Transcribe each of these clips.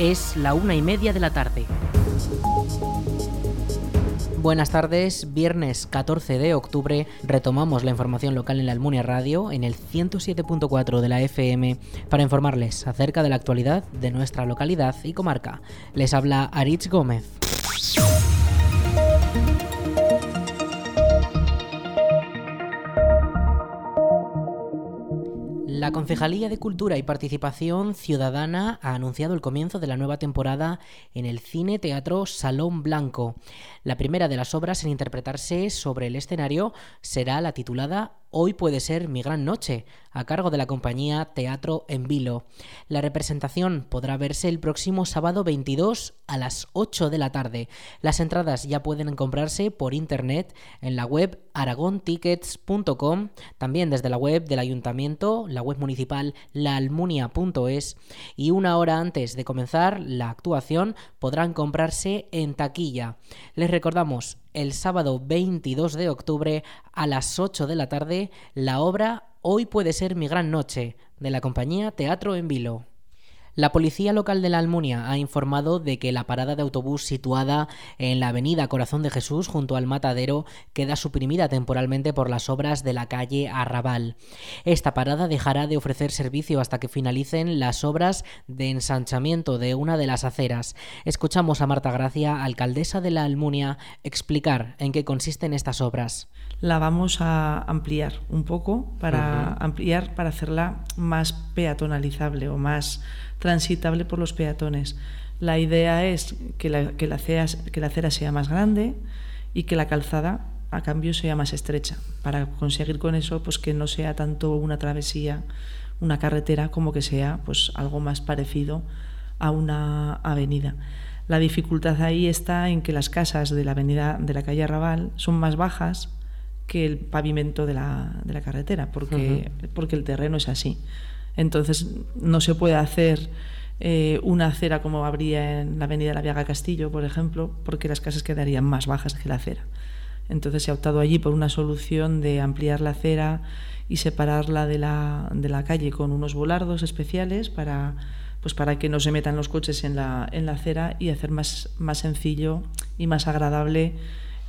Es la una y media de la tarde. Buenas tardes, viernes 14 de octubre retomamos la información local en la Almunia Radio en el 107.4 de la FM para informarles acerca de la actualidad de nuestra localidad y comarca. Les habla Aritz Gómez. La Concejalía de Cultura y Participación Ciudadana ha anunciado el comienzo de la nueva temporada en el Cine Teatro Salón Blanco. La primera de las obras en interpretarse sobre el escenario será la titulada Hoy puede ser mi gran noche, a cargo de la compañía Teatro en Vilo. La representación podrá verse el próximo sábado 22 a las 8 de la tarde. Las entradas ya pueden comprarse por internet en la web aragontickets.com, también desde la web del ayuntamiento, la web municipal laalmunia.es y una hora antes de comenzar la actuación podrán comprarse en taquilla. Les recordamos el sábado 22 de octubre a las 8 de la tarde la obra Hoy puede ser mi gran noche de la compañía Teatro en Vilo. La policía local de la Almunia ha informado de que la parada de autobús situada en la avenida Corazón de Jesús junto al matadero queda suprimida temporalmente por las obras de la calle Arrabal. Esta parada dejará de ofrecer servicio hasta que finalicen las obras de ensanchamiento de una de las aceras. Escuchamos a Marta Gracia, alcaldesa de la Almunia, explicar en qué consisten estas obras la vamos a ampliar un poco para ampliar para hacerla más peatonalizable o más transitable por los peatones. La idea es que la, que la, acera, que la acera sea más grande y que la calzada a cambio sea más estrecha, para conseguir con eso pues que no sea tanto una travesía, una carretera, como que sea pues algo más parecido a una avenida. La dificultad ahí está en que las casas de la avenida de la calle Arrabal son más bajas que el pavimento de la, de la carretera, porque, porque el terreno es así. Entonces no se puede hacer eh, una acera como habría en la avenida la Viaga Castillo, por ejemplo, porque las casas quedarían más bajas que la acera. Entonces se ha optado allí por una solución de ampliar la acera y separarla de la, de la calle con unos volardos especiales para, pues para que no se metan los coches en la, en la acera y hacer más, más sencillo y más agradable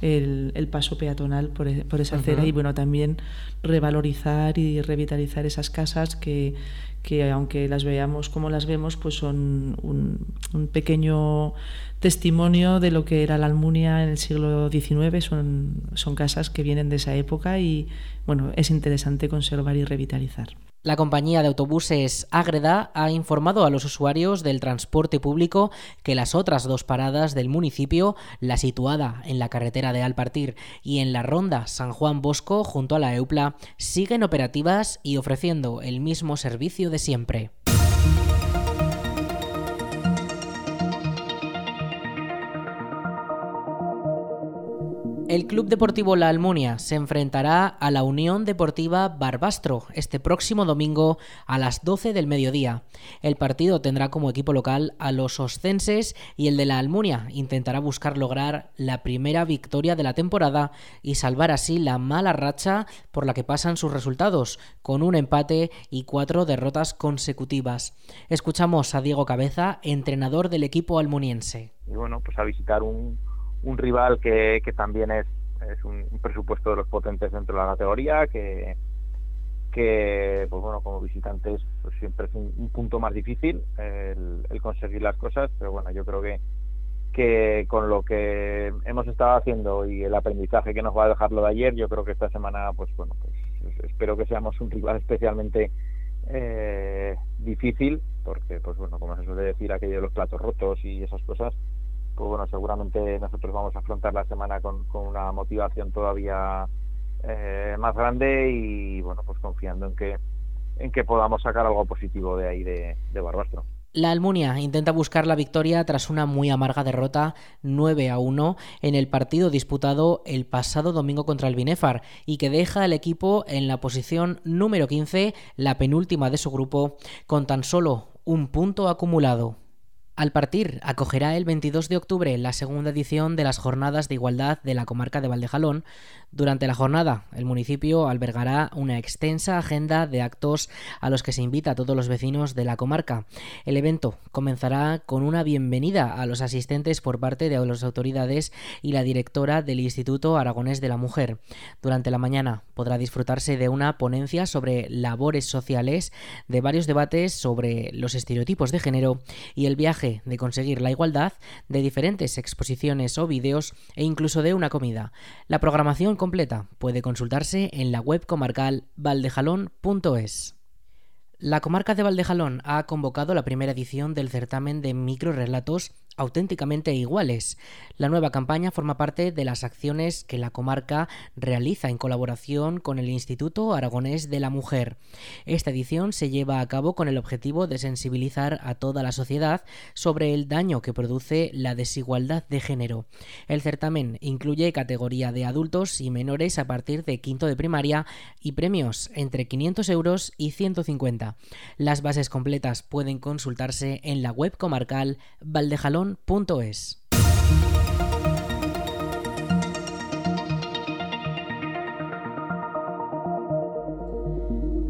el, paso peatonal por, e, esa acera y bueno, también revalorizar y revitalizar esas casas que, que aunque las veamos como las vemos, pues son un, un, pequeño testimonio de lo que era la Almunia en el siglo XIX. Son, son casas que vienen de esa época y bueno, es interesante conservar y revitalizar. La compañía de autobuses Ágreda ha informado a los usuarios del transporte público que las otras dos paradas del municipio, la situada en la carretera de Alpartir y en la ronda San Juan Bosco junto a la Eupla, siguen operativas y ofreciendo el mismo servicio de siempre. El Club Deportivo La Almunia se enfrentará a la Unión Deportiva Barbastro este próximo domingo a las 12 del mediodía. El partido tendrá como equipo local a los oscenses y el de La Almunia intentará buscar lograr la primera victoria de la temporada y salvar así la mala racha por la que pasan sus resultados, con un empate y cuatro derrotas consecutivas. Escuchamos a Diego Cabeza, entrenador del equipo almuniense. Y bueno, pues a visitar un un rival que, que también es, es un, presupuesto de los potentes dentro de la categoría, que, que pues bueno, como visitantes pues siempre es un, punto más difícil el, conseguir las cosas, pero bueno, yo creo que que con lo que hemos estado haciendo y el aprendizaje que nos va a dejar lo de ayer, yo creo que esta semana, pues bueno, pues espero que seamos un rival especialmente eh, difícil, porque pues bueno, como se suele decir, aquello de los platos rotos y esas cosas, pues bueno, seguramente nosotros vamos a afrontar la semana con, una motivación todavía eh, más grande y bueno, pues confiando en que en que podamos sacar algo positivo de ahí de, de Barbastro. La Almunia intenta buscar la victoria tras una muy amarga derrota 9 a 1 en el partido disputado el pasado domingo contra el Binefar y que deja al equipo en la posición número 15, la penúltima de su grupo, con tan solo un punto acumulado. Al partir, acogerá el 22 de octubre la segunda edición de las Jornadas de Igualdad de la comarca de Valdejalón, Durante la jornada, el municipio albergará una extensa agenda de actos a los que se invita a todos los vecinos de la comarca. El evento comenzará con una bienvenida a los asistentes por parte de las autoridades y la directora del Instituto Aragonés de la Mujer. Durante la mañana podrá disfrutarse de una ponencia sobre labores sociales, de varios debates sobre los estereotipos de género y el viaje de conseguir la igualdad, de diferentes exposiciones o vídeos e incluso de una comida. La programación completa puede consultarse en la web comarcal valdejalón.es. La comarca de Valdejalón ha convocado la primera edición del certamen de microrelatos auténticamente iguales. La nueva campaña forma parte de las acciones que la comarca realiza en colaboración con el Instituto Aragonés de la Mujer. Esta edición se lleva a cabo con el objetivo de sensibilizar a toda la sociedad sobre el daño que produce la desigualdad de género. El certamen incluye categoría de adultos y menores a partir de quinto de primaria y premios entre 500 euros y 150. Las bases completas pueden consultarse en la web comarcal Valdejalón es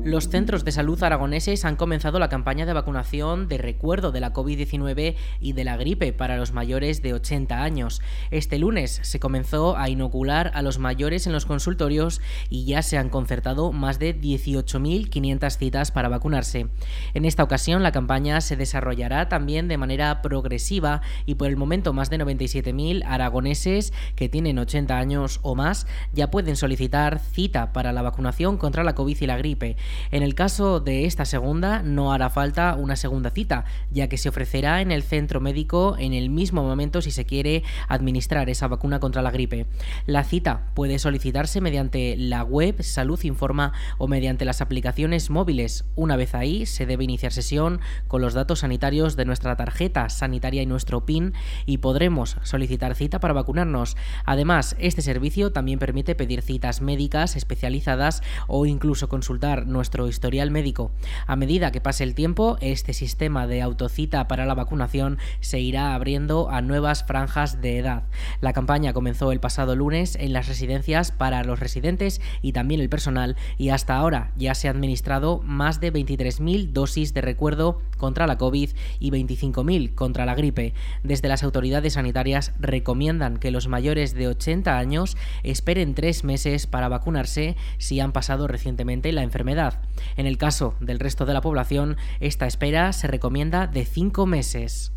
Los centros de salud aragoneses han comenzado la campaña de vacunación de recuerdo de la COVID-19 y de la gripe para los mayores de 80 años. Este lunes se comenzó a inocular a los mayores en los consultorios y ya se han concertado más de 18.500 citas para vacunarse. En esta ocasión la campaña se desarrollará también de manera progresiva y por el momento más de 97.000 aragoneses que tienen 80 años o más ya pueden solicitar cita para la vacunación contra la COVID y la gripe. En el caso de esta segunda, no hará falta una segunda cita, ya que se ofrecerá en el centro médico en el mismo momento si se quiere administrar esa vacuna contra la gripe. La cita puede solicitarse mediante la web Salud Informa o mediante las aplicaciones móviles. Una vez ahí, se debe iniciar sesión con los datos sanitarios de nuestra tarjeta sanitaria y nuestro PIN y podremos solicitar cita para vacunarnos. Además, este servicio también permite pedir citas médicas especializadas o incluso consultar nuestro historial médico. A medida que pase el tiempo, este sistema de autocita para la vacunación se irá abriendo a nuevas franjas de edad. La campaña comenzó el pasado lunes en las residencias para los residentes y también el personal y hasta ahora ya se han administrado más de 23.000 dosis de recuerdo contra la COVID y 25.000 contra la gripe. Desde las autoridades sanitarias recomiendan que los mayores de 80 años esperen tres meses para vacunarse si han pasado recientemente la enfermedad. En el caso del resto de la población, esta espera se recomienda de cinco meses.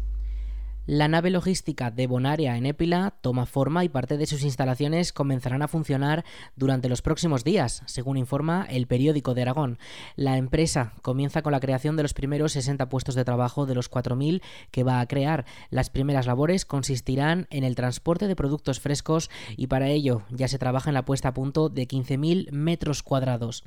La nave logística de Bonaria en Épila toma forma y parte de sus instalaciones comenzarán a funcionar durante los próximos días, según informa el periódico de Aragón. La empresa comienza con la creación de los primeros 60 puestos de trabajo de los 4.000 que va a crear. Las primeras labores consistirán en el transporte de productos frescos y para ello ya se trabaja en la puesta a punto de 15.000 metros cuadrados.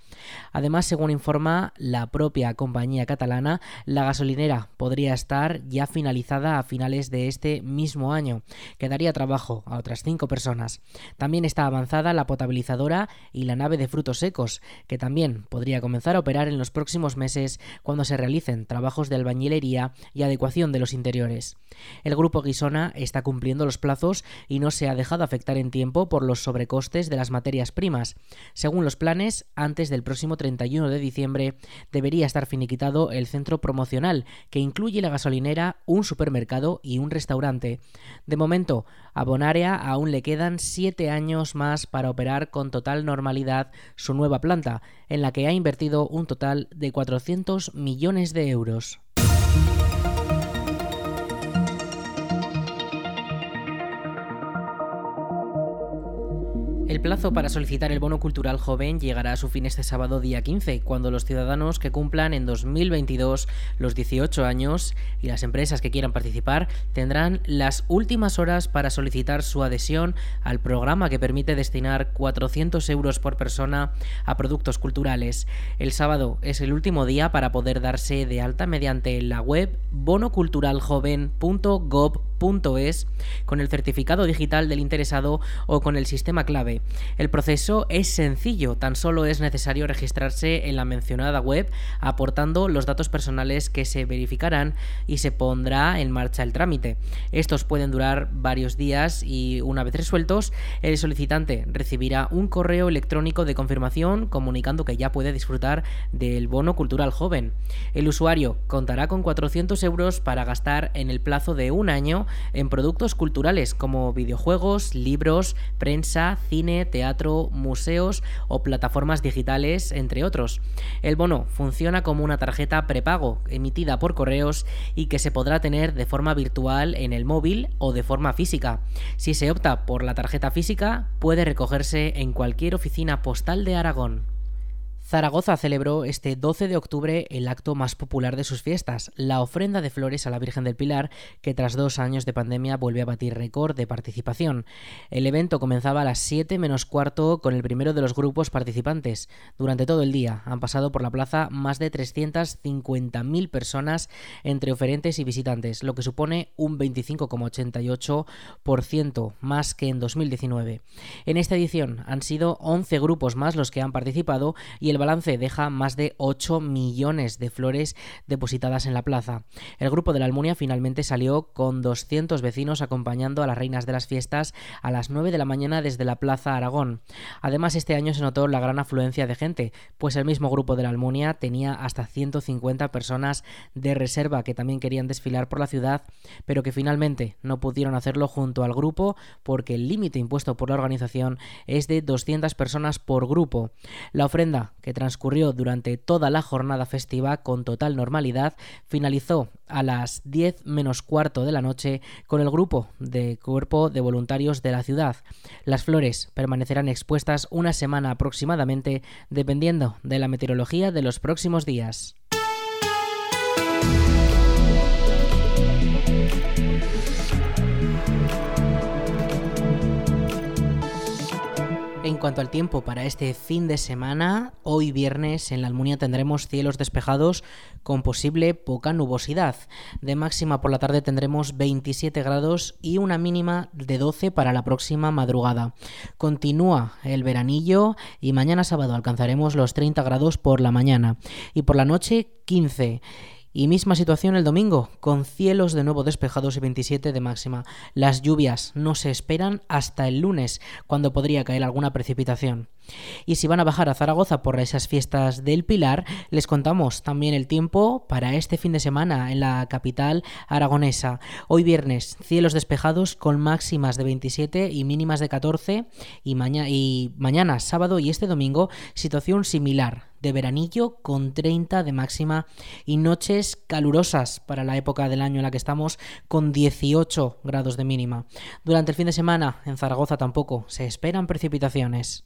Además, según informa la propia compañía catalana, la gasolinera podría estar ya finalizada a finales de este mismo año, que daría trabajo a otras cinco personas. También está avanzada la potabilizadora y la nave de frutos secos, que también podría comenzar a operar en los próximos meses cuando se realicen trabajos de albañilería y adecuación de los interiores. El grupo Guisona está cumpliendo los plazos y no se ha dejado afectar en tiempo por los sobrecostes de las materias primas. Según los planes, antes del próximo 31 de diciembre debería estar finiquitado el centro promocional, que incluye la gasolinera, un supermercado y un restaurante. De momento, a Bonaria aún le quedan siete años más para operar con total normalidad su nueva planta, en la que ha invertido un total de 400 millones de euros. El plazo para solicitar el bono cultural joven llegará a su fin este sábado día 15, cuando los ciudadanos que cumplan en 2022 los 18 años y las empresas que quieran participar tendrán las últimas horas para solicitar su adhesión al programa que permite destinar 400 euros por persona a productos culturales. El sábado es el último día para poder darse de alta mediante la web bonoculturaljoven.gov.es con el certificado digital del interesado o con el sistema clave 2019. El proceso es sencillo, tan solo es necesario registrarse en la mencionada web aportando los datos personales que se verificarán y se pondrá en marcha el trámite. Estos pueden durar varios días y una vez resueltos, el solicitante recibirá un correo electrónico de confirmación comunicando que ya puede disfrutar del bono cultural joven. El usuario contará con 400 euros para gastar en el plazo de un año en productos culturales como videojuegos, libros, prensa, cine, teatro, museos o plataformas digitales, entre otros. El bono funciona como una tarjeta prepago emitida por correos y que se podrá tener de forma virtual en el móvil o de forma física. Si se opta por la tarjeta física, puede recogerse en cualquier oficina postal de Aragón. Zaragoza celebró este 12 de octubre el acto más popular de sus fiestas, la ofrenda de flores a la Virgen del Pilar, que tras dos años de pandemia vuelve a batir récord de participación. El evento comenzaba a las 7 menos cuarto con el primero de los grupos participantes. Durante todo el día han pasado por la plaza más de 350.000 personas entre oferentes y visitantes, lo que supone un 25,88% más que en 2019. En esta edición han sido 11 grupos más los que han participado y el balance deja más de 8 millones de flores depositadas en la plaza. El grupo de la Almunia finalmente salió con 200 vecinos acompañando a las reinas de las fiestas a las 9 de la mañana desde la Plaza Aragón. Además, este año se notó la gran afluencia de gente, pues el mismo grupo de la Almunia tenía hasta 150 personas de reserva que también querían desfilar por la ciudad, pero que finalmente no pudieron hacerlo junto al grupo porque el límite impuesto por la organización es de 200 personas por grupo. La ofrenda que transcurrió durante toda la jornada festiva con total normalidad, finalizó a las 10 menos cuarto de la noche con el grupo de cuerpo de voluntarios de la ciudad. Las flores permanecerán expuestas una semana aproximadamente dependiendo de la meteorología de los próximos días. Cuanto al tiempo para este fin de semana, hoy viernes en la Almunia tendremos cielos despejados con posible poca nubosidad. De máxima por la tarde tendremos 27 grados y una mínima de 12 para la próxima madrugada. Continúa el veranillo y mañana sábado alcanzaremos los 30 grados por la mañana y por la noche 15. Y misma situación el domingo, con cielos de nuevo despejados y 27 de máxima. Las lluvias no se esperan hasta el lunes, cuando podría caer alguna precipitación. Y si van a bajar a Zaragoza por esas fiestas del Pilar, les contamos también el tiempo para este fin de semana en la capital aragonesa. Hoy viernes, cielos despejados con máximas de 27 y mínimas de 14 y, y mañana sábado y este domingo situación similar de veranillo con 30 de máxima y noches calurosas para la época del año en la que estamos con 18 grados de mínima. Durante el fin de semana en Zaragoza tampoco se esperan precipitaciones.